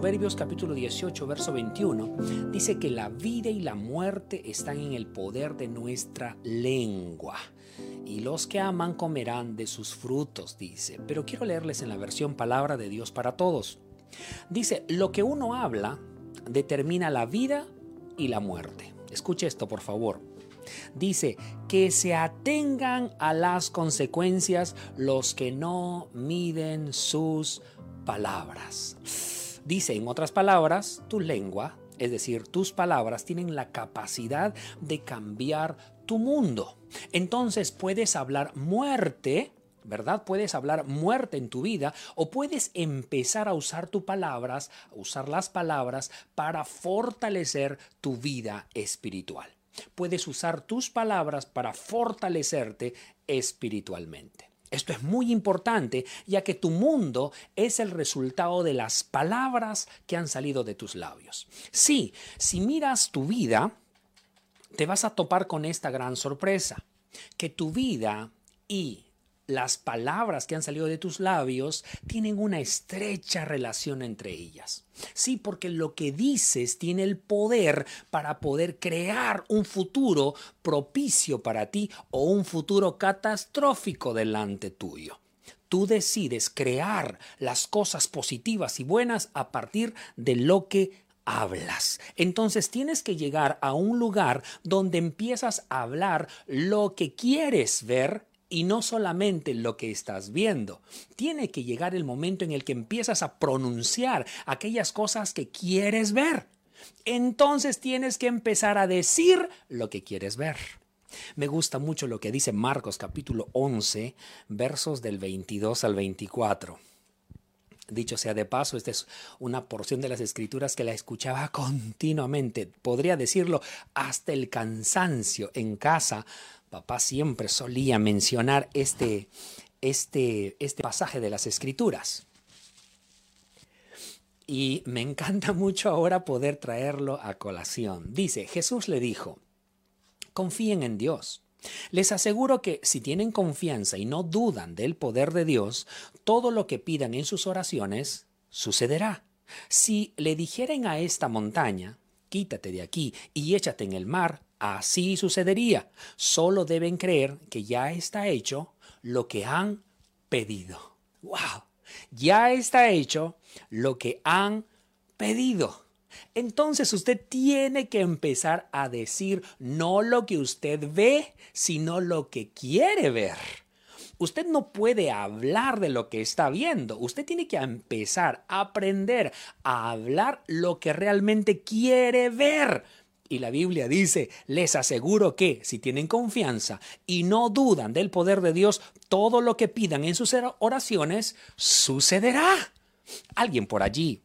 Proverbios capítulo 18, verso 21, dice que la vida y la muerte están en el poder de nuestra lengua. Y los que aman comerán de sus frutos, dice. Pero quiero leerles en la versión Palabra de Dios para Todos. Dice, lo que uno habla determina la vida y la muerte. Escuche esto, por favor. Dice, que se atengan a las consecuencias los que no miden sus palabras. Dice, en otras palabras, tu lengua, es decir, tus palabras tienen la capacidad de cambiar tu mundo. Entonces puedes hablar muerte, ¿verdad? Puedes hablar muerte en tu vida o puedes empezar a usar tus palabras, a usar las palabras para fortalecer tu vida espiritual. Puedes usar tus palabras para fortalecerte espiritualmente. Esto es muy importante ya que tu mundo es el resultado de las palabras que han salido de tus labios. Sí, si miras tu vida, te vas a topar con esta gran sorpresa, que tu vida y las palabras que han salido de tus labios tienen una estrecha relación entre ellas. Sí, porque lo que dices tiene el poder para poder crear un futuro propicio para ti o un futuro catastrófico delante tuyo. Tú decides crear las cosas positivas y buenas a partir de lo que hablas. Entonces tienes que llegar a un lugar donde empiezas a hablar lo que quieres ver y no solamente lo que estás viendo. Tiene que llegar el momento en el que empiezas a pronunciar aquellas cosas que quieres ver. Entonces tienes que empezar a decir lo que quieres ver. Me gusta mucho lo que dice Marcos capítulo 11, versos del 22 al 24. Dicho sea de paso, esta es una porción de las escrituras que la escuchaba continuamente, podría decirlo hasta el cansancio en casa papá siempre solía mencionar este, este, este pasaje de las escrituras. Y me encanta mucho ahora poder traerlo a colación. Dice, Jesús le dijo, confíen en Dios. Les aseguro que si tienen confianza y no dudan del poder de Dios, todo lo que pidan en sus oraciones sucederá. Si le dijeren a esta montaña, quítate de aquí y échate en el mar, Así sucedería. Solo deben creer que ya está hecho lo que han pedido. ¡Wow! Ya está hecho lo que han pedido. Entonces usted tiene que empezar a decir no lo que usted ve, sino lo que quiere ver. Usted no puede hablar de lo que está viendo. Usted tiene que empezar a aprender a hablar lo que realmente quiere ver. Y la Biblia dice, les aseguro que si tienen confianza y no dudan del poder de Dios, todo lo que pidan en sus oraciones sucederá. Alguien por allí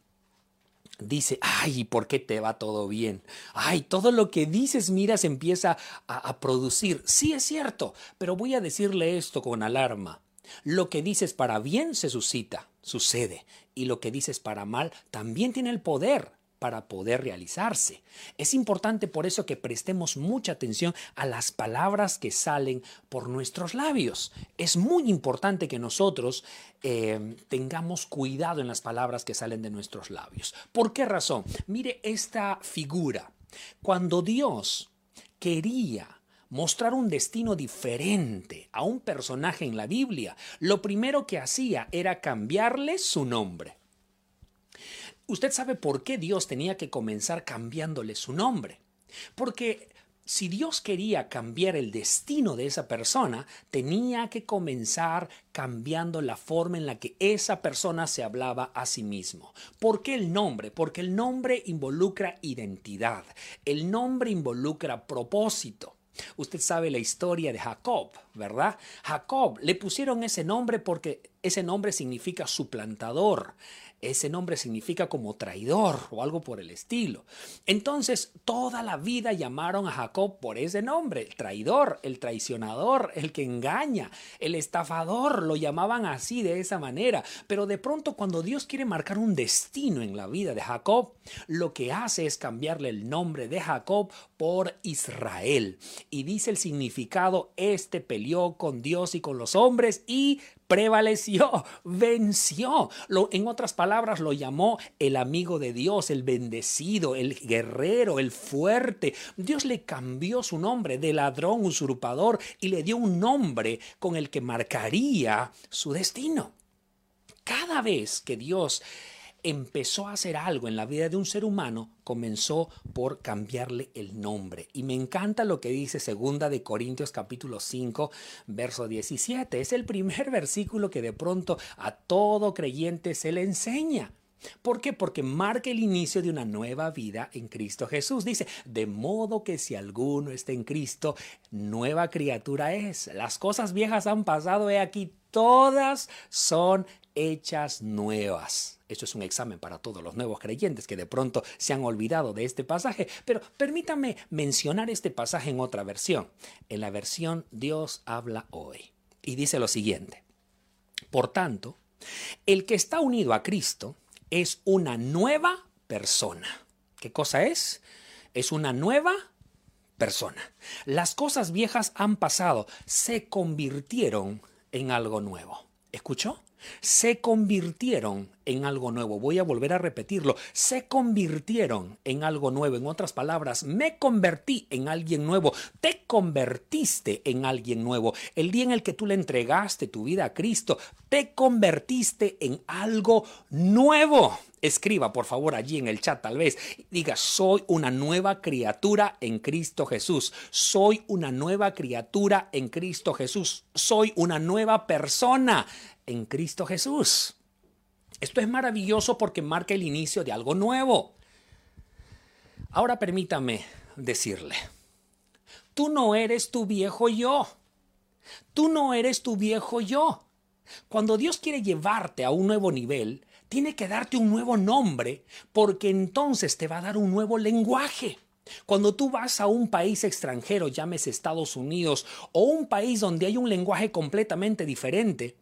dice, ay, ¿por qué te va todo bien? Ay, todo lo que dices, mira, se empieza a, a, producir. Sí es cierto, pero voy a decirle esto con alarma. Lo que dices para bien se suscita, sucede, y lo que dices para mal también tiene el poder para poder realizarse. Es importante por eso que prestemos mucha atención a las palabras que salen por nuestros labios. Es muy importante que nosotros eh, tengamos cuidado en las palabras que salen de nuestros labios. ¿Por qué razón? Mire esta figura. Cuando Dios quería mostrar un destino diferente a un personaje en la Biblia, lo primero que hacía era cambiarle su nombre. Usted sabe por qué Dios tenía que comenzar cambiándole su nombre. Porque si Dios quería cambiar el destino de esa persona, tenía que comenzar cambiando la forma en la que esa persona se hablaba a sí mismo. ¿Por qué el nombre? Porque el nombre involucra identidad, el nombre involucra propósito. Usted sabe la historia de Jacob, ¿verdad? Jacob le pusieron ese nombre porque ese nombre significa suplantador. Ese nombre significa como traidor o algo por el estilo. Entonces, toda la vida llamaron a Jacob por ese nombre, el traidor, el traicionador, el que engaña, el estafador, lo llamaban así de esa manera. Pero de pronto cuando Dios quiere marcar un destino en la vida de Jacob, lo que hace es cambiarle el nombre de Jacob por Israel. Y dice el significado, este peleó con Dios y con los hombres y prevaleció, venció. Lo, en otras palabras, lo llamó el amigo de Dios, el bendecido, el guerrero, el fuerte. Dios le cambió su nombre de ladrón, usurpador, y le dio un nombre con el que marcaría su destino. Cada vez que Dios empezó a hacer algo en la vida de un ser humano, comenzó por cambiarle el nombre. Y me encanta lo que dice segunda de Corintios capítulo 5, verso 17. Es el primer versículo que de pronto a todo creyente se le enseña. ¿Por qué? Porque marca el inicio de una nueva vida en Cristo Jesús. Dice, de modo que si alguno está en Cristo, nueva criatura es. Las cosas viejas han pasado, he aquí, todas son hechas nuevas. Esto es un examen para todos los nuevos creyentes que de pronto se han olvidado de este pasaje, pero permítame mencionar este pasaje en otra versión, en la versión Dios habla hoy. Y dice lo siguiente, por tanto, el que está unido a Cristo es una nueva persona. ¿Qué cosa es? Es una nueva persona. Las cosas viejas han pasado, se convirtieron en algo nuevo. ¿Escuchó? Se convirtieron en algo nuevo. Voy a volver a repetirlo. Se convirtieron en algo nuevo. En otras palabras, me convertí en alguien nuevo. Te convertiste en alguien nuevo. El día en el que tú le entregaste tu vida a Cristo, te convertiste en algo nuevo. Escriba, por favor, allí en el chat tal vez. Diga, soy una nueva criatura en Cristo Jesús. Soy una nueva criatura en Cristo Jesús. Soy una nueva persona en Cristo Jesús. Esto es maravilloso porque marca el inicio de algo nuevo. Ahora permítame decirle, tú no eres tu viejo yo. Tú no eres tu viejo yo. Cuando Dios quiere llevarte a un nuevo nivel, tiene que darte un nuevo nombre porque entonces te va a dar un nuevo lenguaje. Cuando tú vas a un país extranjero, llámese Estados Unidos, o un país donde hay un lenguaje completamente diferente,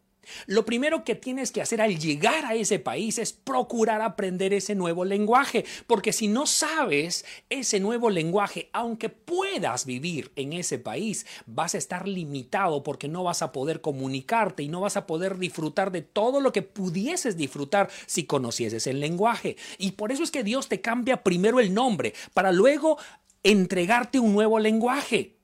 lo primero que tienes que hacer al llegar a ese país es procurar aprender ese nuevo lenguaje, porque si no sabes ese nuevo lenguaje, aunque puedas vivir en ese país, vas a estar limitado porque no vas a poder comunicarte y no vas a poder disfrutar de todo lo que pudieses disfrutar si conocieses el lenguaje. Y por eso es que Dios te cambia primero el nombre, para luego entregarte un nuevo lenguaje.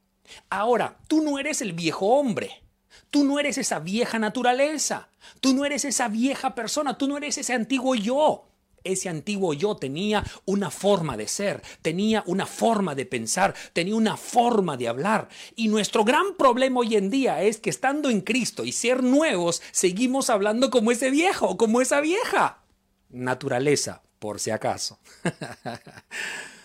Ahora, tú no eres el viejo hombre. Tú no eres esa vieja naturaleza. Tú no eres esa vieja persona. Tú no eres ese antiguo yo. Ese antiguo yo tenía una forma de ser, tenía una forma de pensar, tenía una forma de hablar. Y nuestro gran problema hoy en día es que estando en Cristo y ser nuevos, seguimos hablando como ese viejo, como esa vieja. Naturaleza, por si acaso.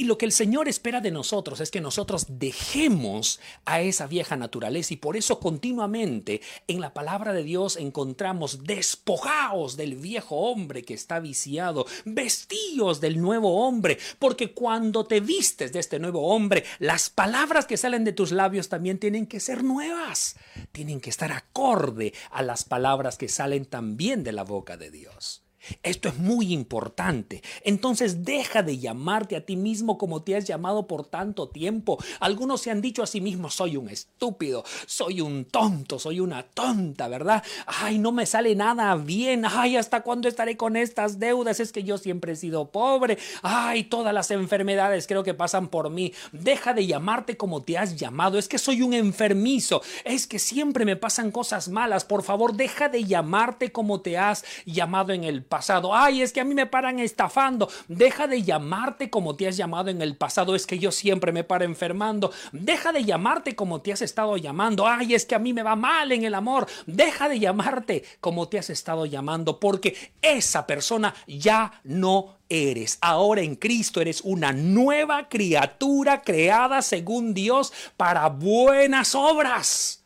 Y lo que el Señor espera de nosotros es que nosotros dejemos a esa vieja naturaleza. Y por eso continuamente en la palabra de Dios encontramos despojaos del viejo hombre que está viciado, vestíos del nuevo hombre, porque cuando te vistes de este nuevo hombre, las palabras que salen de tus labios también tienen que ser nuevas, tienen que estar acorde a las palabras que salen también de la boca de Dios. Esto es muy importante. Entonces deja de llamarte a ti mismo como te has llamado por tanto tiempo. Algunos se han dicho a sí mismos, soy un estúpido, soy un tonto, soy una tonta, ¿verdad? Ay, no me sale nada bien. Ay, ¿hasta cuándo estaré con estas deudas? Es que yo siempre he sido pobre. Ay, todas las enfermedades creo que pasan por mí. Deja de llamarte como te has llamado. Es que soy un enfermizo. Es que siempre me pasan cosas malas. Por favor, deja de llamarte como te has llamado en el pasado. Ay, es que a mí me paran estafando. Deja de llamarte como te has llamado en el pasado. Es que yo siempre me paro enfermando. Deja de llamarte como te has estado llamando. Ay, es que a mí me va mal en el amor. Deja de llamarte como te has estado llamando porque esa persona ya no eres. Ahora en Cristo eres una nueva criatura creada según Dios para buenas obras.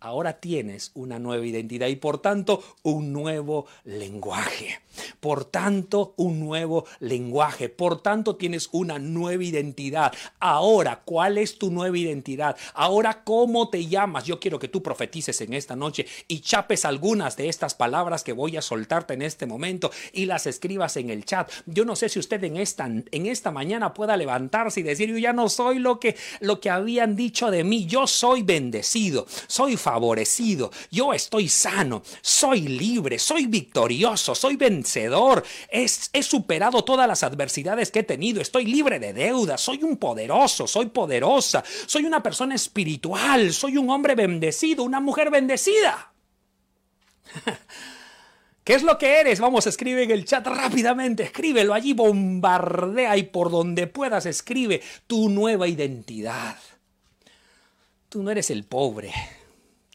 Ahora tienes una nueva identidad y por tanto un nuevo lenguaje. Por tanto, un nuevo lenguaje. Por tanto, tienes una nueva identidad. Ahora, ¿cuál es tu nueva identidad? Ahora, ¿cómo te llamas? Yo quiero que tú profetices en esta noche y chapes algunas de estas palabras que voy a soltarte en este momento y las escribas en el chat. Yo no sé si usted en esta, en esta mañana pueda levantarse y decir, yo ya no soy lo que, lo que habían dicho de mí. Yo soy bendecido, soy favorecido, yo estoy sano, soy libre, soy victorioso, soy vencedor, he superado todas las adversidades que he tenido, estoy libre de deudas, soy un poderoso, soy poderosa, soy una persona espiritual, soy un hombre bendecido, una mujer bendecida. ¿Qué es lo que eres? Vamos, escribe en el chat rápidamente, escríbelo allí, bombardea y por donde puedas escribe tu nueva identidad. Tú no eres el pobre,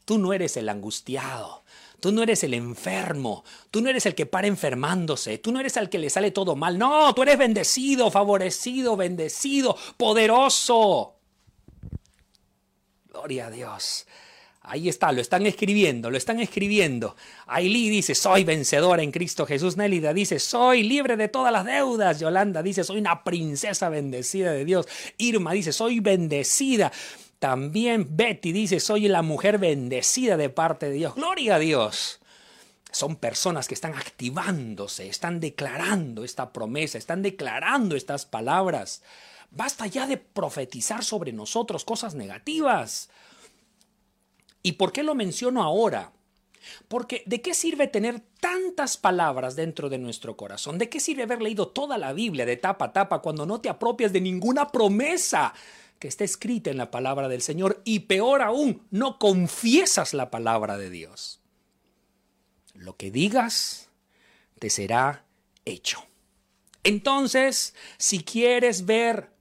Tú no eres el angustiado. Tú no eres el enfermo. Tú no eres el que para enfermándose. Tú no eres el que le sale todo mal. No, tú eres bendecido, favorecido, bendecido, poderoso. Gloria a Dios. Ahí está, lo están escribiendo, lo están escribiendo. Ailí dice, soy vencedora en Cristo Jesús. Nélida dice, soy libre de todas las deudas. Yolanda dice, soy una princesa bendecida de Dios. Irma dice, soy bendecida. También Betty dice, soy la mujer bendecida de parte de Dios. Gloria a Dios. Son personas que están activándose, están declarando esta promesa, están declarando estas palabras. Basta ya de profetizar sobre nosotros cosas negativas. ¿Y por qué lo menciono ahora? Porque ¿de qué sirve tener tantas palabras dentro de nuestro corazón? ¿De qué sirve haber leído toda la Biblia de tapa a tapa cuando no te apropias de ninguna promesa? Que está escrita en la palabra del Señor y peor aún, no confiesas la palabra de Dios. Lo que digas te será hecho. Entonces, si quieres ver,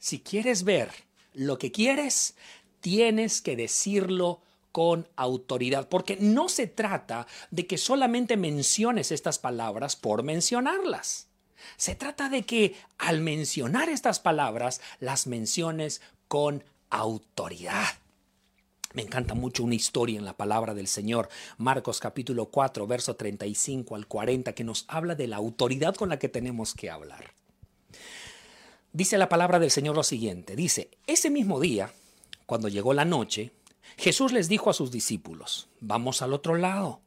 si quieres ver lo que quieres, tienes que decirlo con autoridad, porque no se trata de que solamente menciones estas palabras por mencionarlas. Se trata de que al mencionar estas palabras, las menciones con autoridad. Me encanta mucho una historia en la palabra del Señor, Marcos capítulo 4, verso 35 al 40, que nos habla de la autoridad con la que tenemos que hablar. Dice la palabra del Señor lo siguiente, dice, ese mismo día, cuando llegó la noche, Jesús les dijo a sus discípulos, vamos al otro lado.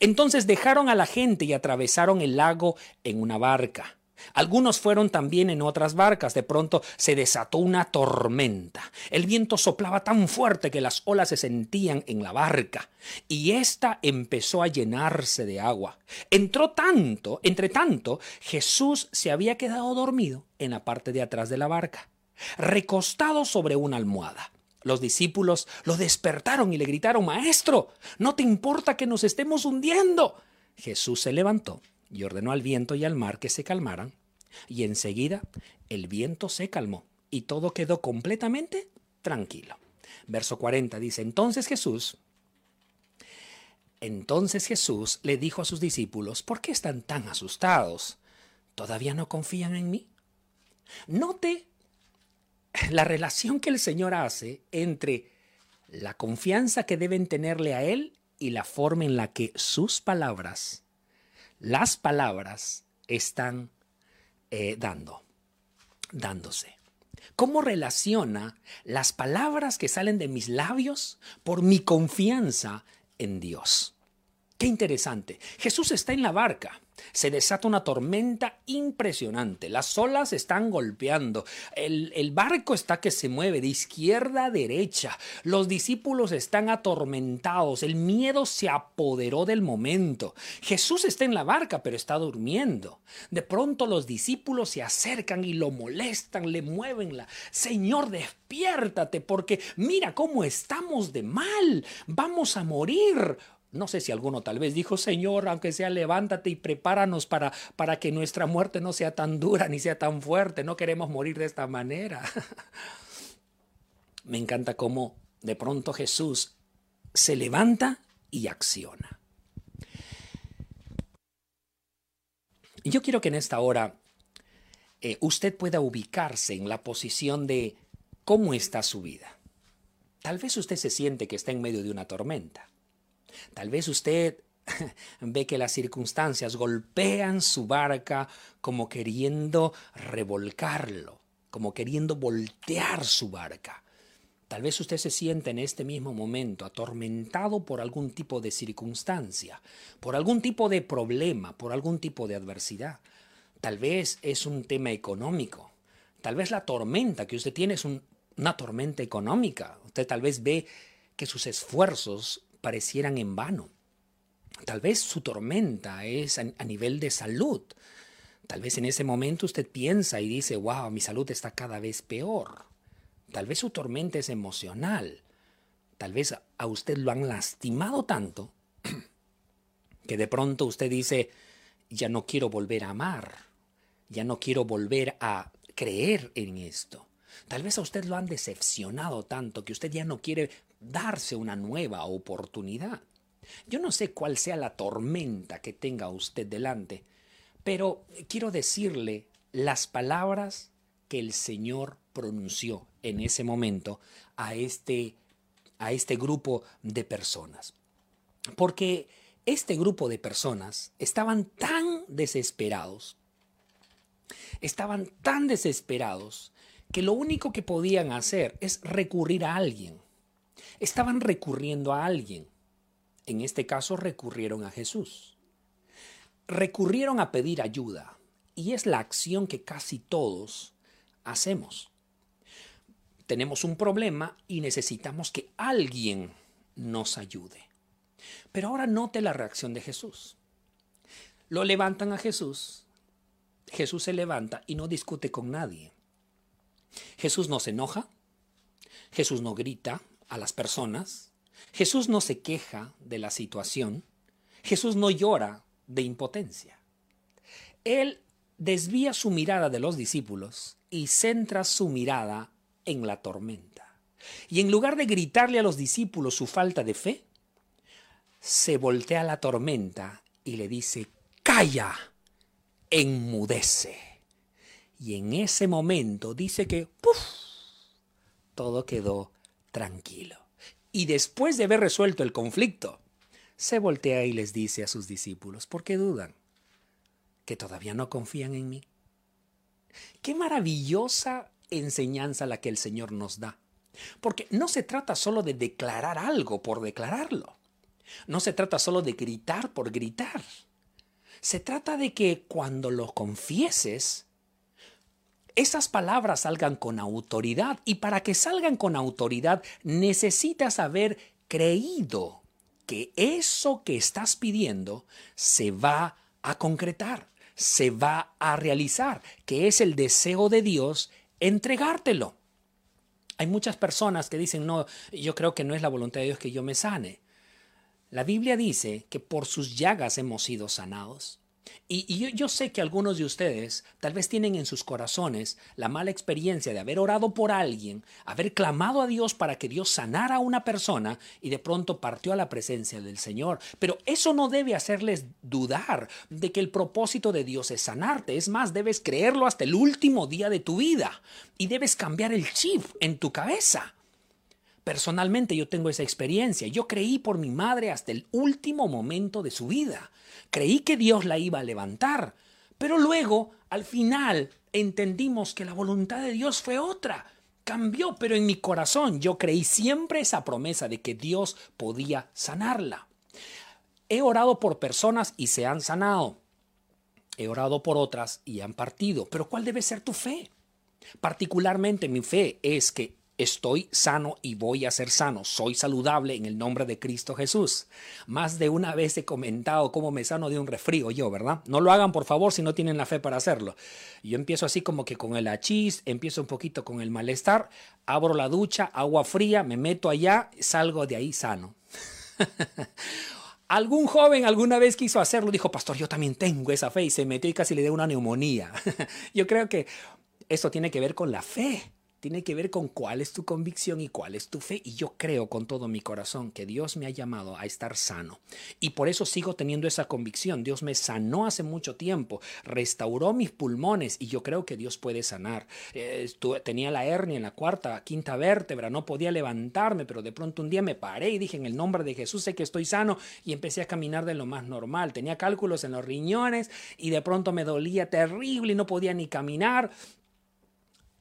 Entonces dejaron a la gente y atravesaron el lago en una barca algunos fueron también en otras barcas. De pronto se desató una tormenta. El viento soplaba tan fuerte que las olas se sentían en la barca y ésta empezó a llenarse de agua. Entró tanto, entre tanto, Jesús se había quedado dormido en la parte de atrás de la barca, recostado sobre una almohada. Los discípulos lo despertaron y le gritaron, Maestro, ¿no te importa que nos estemos hundiendo? Jesús se levantó y ordenó al viento y al mar que se calmaran, y enseguida el viento se calmó y todo quedó completamente tranquilo. Verso 40 dice, entonces Jesús, entonces Jesús le dijo a sus discípulos, ¿por qué están tan asustados? ¿Todavía no confían en mí? Note la relación que el Señor hace entre la confianza que deben tenerle a Él y la forma en la que sus palabras las palabras están eh, dando, dándose. ¿Cómo relaciona las palabras que salen de mis labios por mi confianza en Dios? Qué interesante. Jesús está en la barca. Se desata una tormenta impresionante. Las olas están golpeando. El, barco está que se mueve de izquierda a derecha. Los discípulos están atormentados. El miedo se apoderó del momento. Jesús está en la barca, pero está durmiendo. De pronto los discípulos se acercan y lo molestan, le mueven la... Señor, despiértate porque mira cómo estamos de mal. Vamos a morir. No sé si alguno tal vez dijo, Señor, aunque sea levántate y prepáranos para, para que nuestra muerte no sea tan dura ni sea tan fuerte. No queremos morir de esta manera. Me encanta cómo de pronto Jesús se levanta y acciona. Yo quiero que en esta hora eh, usted pueda ubicarse en la posición de cómo está su vida. Tal vez usted se siente que está en medio de una tormenta. Tal vez usted ve que las circunstancias golpean su barca como queriendo revolcarlo, como queriendo voltear su barca. Tal vez usted se siente en este mismo momento atormentado por algún tipo de circunstancia, por algún tipo de problema, por algún tipo de adversidad. Tal vez es un tema económico. Tal vez la tormenta que usted tiene es una tormenta económica. Usted tal vez ve que sus esfuerzos parecieran en vano. Tal vez su tormenta es a, nivel de salud. Tal vez en ese momento usted piensa y dice, wow, mi salud está cada vez peor. Tal vez su tormenta es emocional. Tal vez a usted lo han lastimado tanto que de pronto usted dice, ya no quiero volver a amar, ya no quiero volver a creer en esto. Tal vez a usted lo han decepcionado tanto que usted ya no quiere darse una nueva oportunidad. Yo no sé cuál sea la tormenta que tenga usted delante, pero quiero decirle las palabras que el Señor pronunció en ese momento a este, a este grupo de personas. Porque este grupo de personas estaban tan desesperados, estaban tan desesperados que lo único que podían hacer es recurrir a alguien. Estaban recurriendo a alguien. En este caso recurrieron a Jesús. Recurrieron a pedir ayuda y es la acción que casi todos hacemos. Tenemos un problema y necesitamos que alguien nos ayude. Pero ahora note la reacción de Jesús. Lo levantan a Jesús. Jesús se levanta y no discute con nadie. Jesús no se enoja. Jesús no grita a las personas. Jesús no se queja de la situación, Jesús no llora de impotencia. Él desvía su mirada de los discípulos y centra su mirada en la tormenta. Y en lugar de gritarle a los discípulos su falta de fe, se voltea la tormenta y le dice, calla, enmudece. Y en ese momento dice que, ¡puf!, todo quedó tranquilo y después de haber resuelto el conflicto, se voltea y les dice a sus discípulos, ¿por qué dudan? ¿Que todavía no confían en mí? Qué maravillosa enseñanza la que el Señor nos da. Porque no se trata solo de declarar algo por declararlo. No se trata solo de gritar por gritar. Se trata de que cuando lo confieses, esas palabras salgan con autoridad y para que salgan con autoridad necesitas haber creído que eso que estás pidiendo se va a concretar, se va a realizar, que es el deseo de Dios entregártelo. Hay muchas personas que dicen, no, yo creo que no es la voluntad de Dios que yo me sane. La Biblia dice que por sus llagas hemos sido sanados. Y, yo, sé que algunos de ustedes tal vez tienen en sus corazones la mala experiencia de haber orado por alguien, haber clamado a Dios para que Dios sanara a una persona y de pronto partió a la presencia del Señor. Pero eso no debe hacerles dudar de que el propósito de Dios es sanarte. Es más, debes creerlo hasta el último día de tu vida y debes cambiar el chip en tu cabeza. Personalmente yo tengo esa experiencia. Yo creí por mi madre hasta el último momento de su vida. Creí que Dios la iba a levantar. Pero luego, al final, entendimos que la voluntad de Dios fue otra. Cambió, pero en mi corazón yo creí siempre esa promesa de que Dios podía sanarla. He orado por personas y se han sanado. He orado por otras y han partido. Pero ¿cuál debe ser tu fe? Particularmente mi fe es que estoy sano y voy a ser sano, soy saludable en el nombre de Cristo Jesús. Más de una vez he comentado cómo me sano de un resfrío yo, ¿verdad? No lo hagan por favor si no tienen la fe para hacerlo. Yo empiezo así como que con el achís, empiezo un poquito con el malestar, abro la ducha, agua fría, me meto allá, salgo de ahí sano. Algún joven alguna vez quiso hacerlo, dijo, pastor, yo también tengo esa fe y se metió y casi le dio una neumonía. yo creo que eso tiene que ver con la fe tiene que ver con cuál es tu convicción y cuál es tu fe. Y yo creo con todo mi corazón que Dios me ha llamado a estar sano. Y por eso sigo teniendo esa convicción. Dios me sanó hace mucho tiempo, restauró mis pulmones y yo creo que Dios puede sanar. Eh, tenía la hernia en la cuarta, quinta vértebra, no podía levantarme, pero de pronto un día me paré y dije en el nombre de Jesús sé que estoy sano y empecé a caminar de lo más normal. Tenía cálculos en los riñones y de pronto me dolía terrible y no podía ni caminar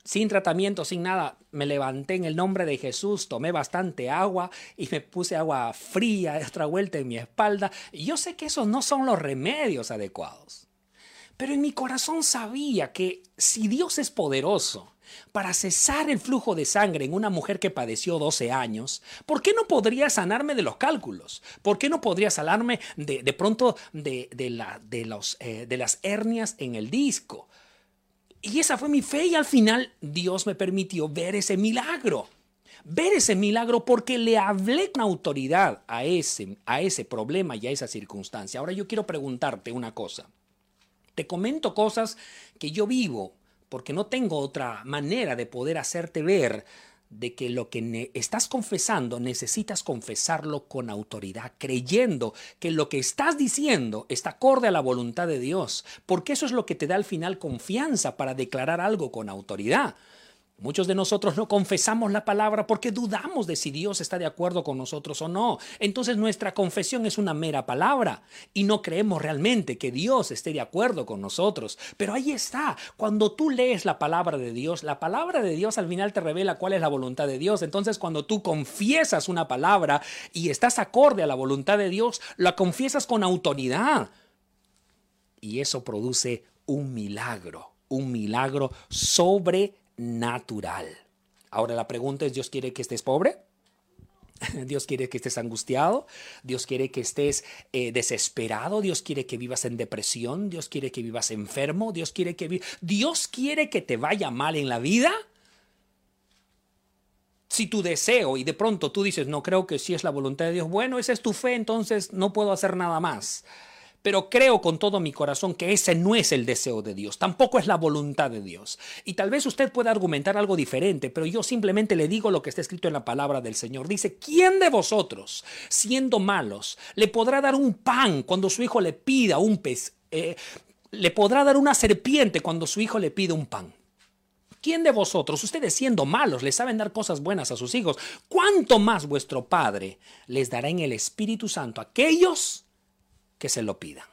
sin tratamiento, sin nada, me levanté en el nombre de Jesús, tomé bastante agua y me puse agua fría, otra vuelta en mi espalda. Yo sé que esos no son los remedios adecuados. Pero en mi corazón sabía que si Dios es poderoso para cesar el flujo de sangre en una mujer que padeció 12 años, ¿por qué no podría sanarme de los cálculos? ¿Por qué no podría sanarme de, de pronto de, de, la, de, los, eh, de las hernias en el disco? Y esa fue mi fe y al final Dios me permitió ver ese milagro. Ver ese milagro porque le hablé con autoridad a ese, a ese problema y a esa circunstancia. Ahora yo quiero preguntarte una cosa. Te comento cosas que yo vivo porque no tengo otra manera de poder hacerte ver de que lo que estás confesando necesitas confesarlo con autoridad, creyendo que lo que estás diciendo está acorde a la voluntad de Dios, porque eso es lo que te da al final confianza para declarar algo con autoridad. Muchos de nosotros no confesamos la palabra porque dudamos de si Dios está de acuerdo con nosotros o no. Entonces nuestra confesión es una mera palabra y no creemos realmente que Dios esté de acuerdo con nosotros. Pero ahí está, cuando tú lees la palabra de Dios, la palabra de Dios al final te revela cuál es la voluntad de Dios. Entonces cuando tú confiesas una palabra y estás acorde a la voluntad de Dios, la confiesas con autoridad. Y eso produce un milagro, un milagro sobre natural. Ahora la pregunta es, ¿Dios quiere que estés pobre? Dios quiere que estés angustiado, Dios quiere que estés eh, desesperado, Dios quiere que vivas en depresión, Dios quiere que vivas enfermo, Dios quiere que Dios quiere que te vaya mal en la vida. Si tu deseo y de pronto tú dices, no creo que sí es la voluntad de Dios, bueno, esa es tu fe, entonces no puedo hacer nada más pero creo con todo mi corazón que ese no es el deseo de Dios, tampoco es la voluntad de Dios. Y tal vez usted pueda argumentar algo diferente, pero yo simplemente le digo lo que está escrito en la palabra del Señor. Dice, ¿quién de vosotros, siendo malos, le podrá dar un pan cuando su hijo le pida un pez? Eh, le podrá dar una serpiente cuando su hijo le pide un pan. ¿Quién de vosotros, ustedes siendo malos, le saben dar cosas buenas a sus hijos? ¿Cuánto más vuestro Padre les dará en el Espíritu Santo aquellos que se lo pidan.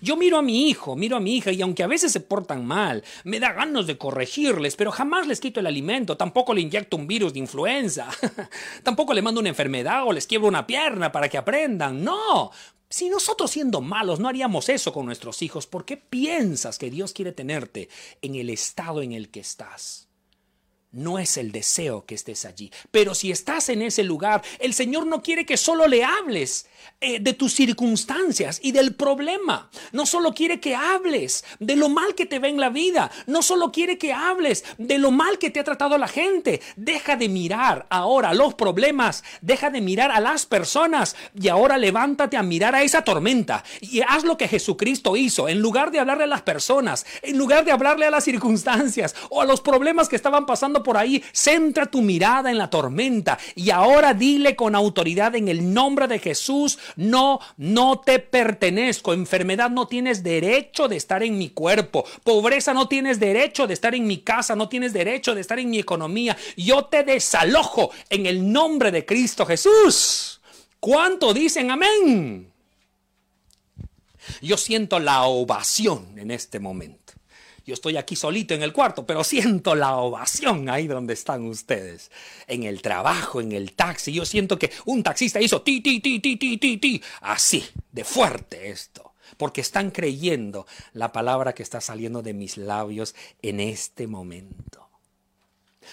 Yo miro a mi hijo, miro a mi hija y aunque a veces se portan mal, me da ganas de corregirles, pero jamás les quito el alimento, tampoco le inyecto un virus de influenza, tampoco le mando una enfermedad o les quiebro una pierna para que aprendan. No, si nosotros siendo malos no haríamos eso con nuestros hijos, ¿por qué piensas que Dios quiere tenerte en el estado en el que estás? No es el deseo que estés allí. Pero si estás en ese lugar, el Señor no quiere que solo le hables eh, de tus circunstancias y del problema. No solo quiere que hables de lo mal que te ve en la vida. No solo quiere que hables de lo mal que te ha tratado la gente. Deja de mirar ahora los problemas. Deja de mirar a las personas. Y ahora levántate a mirar a esa tormenta. Y haz lo que Jesucristo hizo. En lugar de hablarle a las personas, en lugar de hablarle a las circunstancias o a los problemas que estaban por ahí, centra tu mirada en la tormenta y ahora dile con autoridad en el nombre de Jesús, no, no te pertenezco, enfermedad no tienes derecho de estar en mi cuerpo, pobreza no tienes derecho de estar en mi casa, no tienes derecho de estar en mi economía, yo te desalojo en el nombre de Cristo Jesús. ¿Cuánto dicen amén? Yo siento la ovación en este momento. Yo estoy aquí solito en el cuarto, pero siento la ovación ahí donde están ustedes. En el trabajo, en el taxi, yo siento que un taxista hizo ti, ti, ti, ti, ti, ti, ti. Así, de fuerte esto. Porque están creyendo la palabra que está saliendo de mis labios en este momento.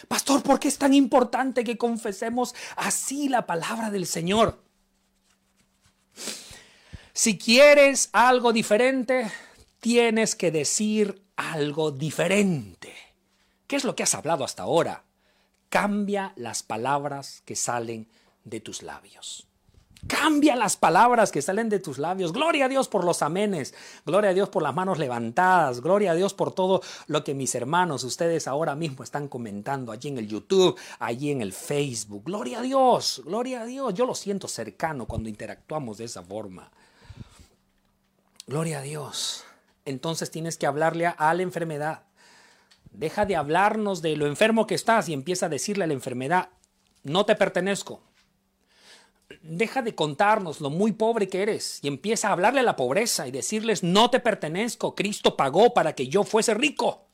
Pastor, ¿por qué es tan importante que confesemos así la palabra del Señor? Si quieres algo diferente, tienes que decir algo diferente. ¿Qué es lo que has hablado hasta ahora? Cambia las palabras que salen de tus labios. Cambia las palabras que salen de tus labios. Gloria a Dios por los amenes. Gloria a Dios por las manos levantadas. Gloria a Dios por todo lo que mis hermanos, ustedes ahora mismo están comentando allí en el YouTube, allí en el Facebook. Gloria a Dios. Gloria a Dios. Yo lo siento cercano cuando interactuamos de esa forma. Gloria a Dios. Entonces tienes que hablarle a la enfermedad. Deja de hablarnos de lo enfermo que estás y empieza a decirle a la enfermedad, no te pertenezco deja de contarnos lo muy pobre que eres y empieza a hablarle a la pobreza y decirles, no te pertenezco, Cristo pagó para que yo fuese rico.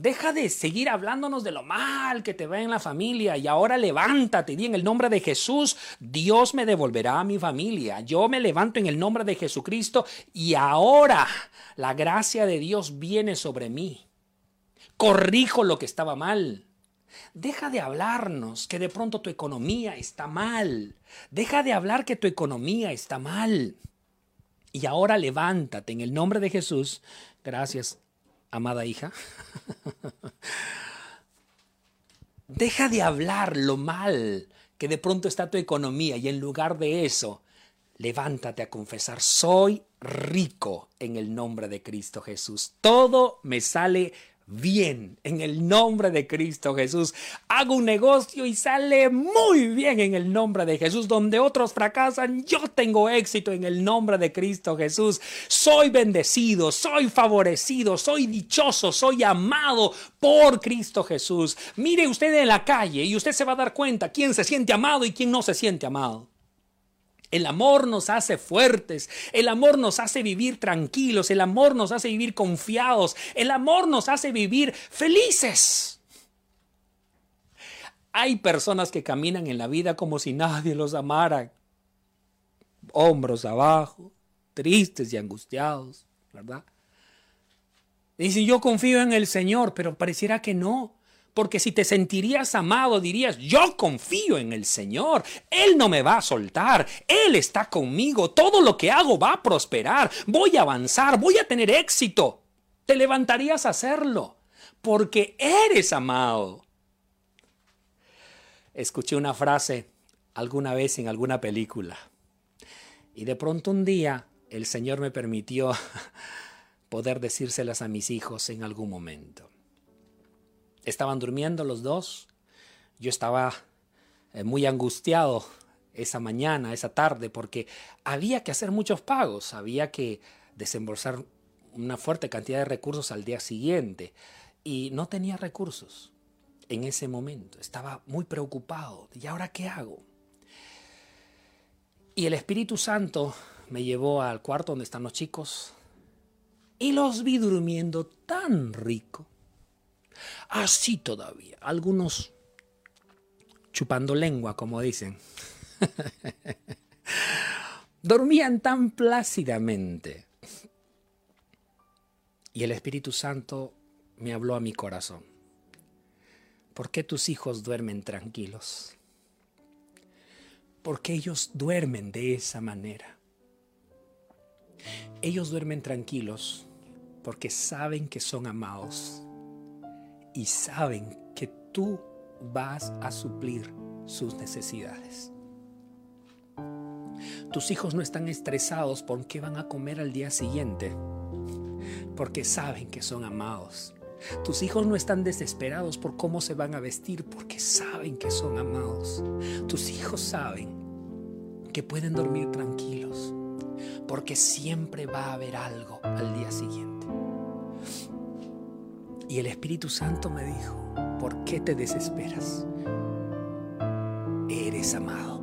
Deja de seguir hablándonos de lo mal que te va en la familia y ahora levántate y en el nombre de Jesús, Dios me devolverá a mi familia. Yo me levanto en el nombre de Jesucristo y ahora la gracia de Dios viene sobre mí. Corrijo lo que estaba mal. Deja de hablarnos que de pronto tu economía está mal. Deja de hablar que tu economía está mal. Y ahora levántate en el nombre de Jesús. Gracias, amada hija. Deja de hablar lo mal que de pronto está tu economía y en lugar de eso, levántate a confesar, soy rico en el nombre de Cristo Jesús. Todo me sale bien en el nombre de Cristo Jesús. Hago un negocio y sale muy bien en el nombre de Jesús. Donde otros fracasan, yo tengo éxito en el nombre de Cristo Jesús. Soy bendecido, soy favorecido, soy dichoso, soy amado por Cristo Jesús. Mire usted en la calle y usted se va a dar cuenta quién se siente amado y quién no se siente amado. El amor nos hace fuertes, el amor nos hace vivir tranquilos, el amor nos hace vivir confiados, el amor nos hace vivir felices. Hay personas que caminan en la vida como si nadie los amara, hombros abajo, tristes y angustiados, ¿verdad? Dicen, yo confío en el Señor, pero pareciera que no. Porque si te sentirías amado, dirías, yo confío en el Señor, Él no me va a soltar, Él está conmigo, todo lo que hago va a prosperar, voy a avanzar, voy a tener éxito. Te levantarías a hacerlo, porque eres amado. Escuché una frase alguna vez en alguna película y de pronto un día el Señor me permitió poder decírselas a mis hijos en algún momento. Estaban durmiendo los dos. Yo estaba eh, muy angustiado esa mañana, esa tarde, porque había que hacer muchos pagos, había que desembolsar una fuerte cantidad de recursos al día siguiente y no tenía recursos en ese momento. Estaba muy preocupado. ¿Y ahora qué hago? Y el Espíritu Santo me llevó al cuarto donde están los chicos y los vi durmiendo tan rico Así todavía. Algunos chupando lengua, como dicen. Dormían tan plácidamente. Y el Espíritu Santo me habló a mi corazón. ¿Por qué tus hijos duermen tranquilos? Porque ellos duermen de esa manera. Ellos duermen tranquilos porque saben que son amados y saben que tú vas a suplir sus necesidades. Tus hijos no están estresados por qué van a comer al día siguiente, porque saben que son amados. Tus hijos no están desesperados por cómo se van a vestir, porque saben que son amados. Tus hijos saben que pueden dormir tranquilos, porque siempre va a haber algo al día siguiente. Y el Espíritu Santo me dijo, ¿por qué te desesperas? Eres amado.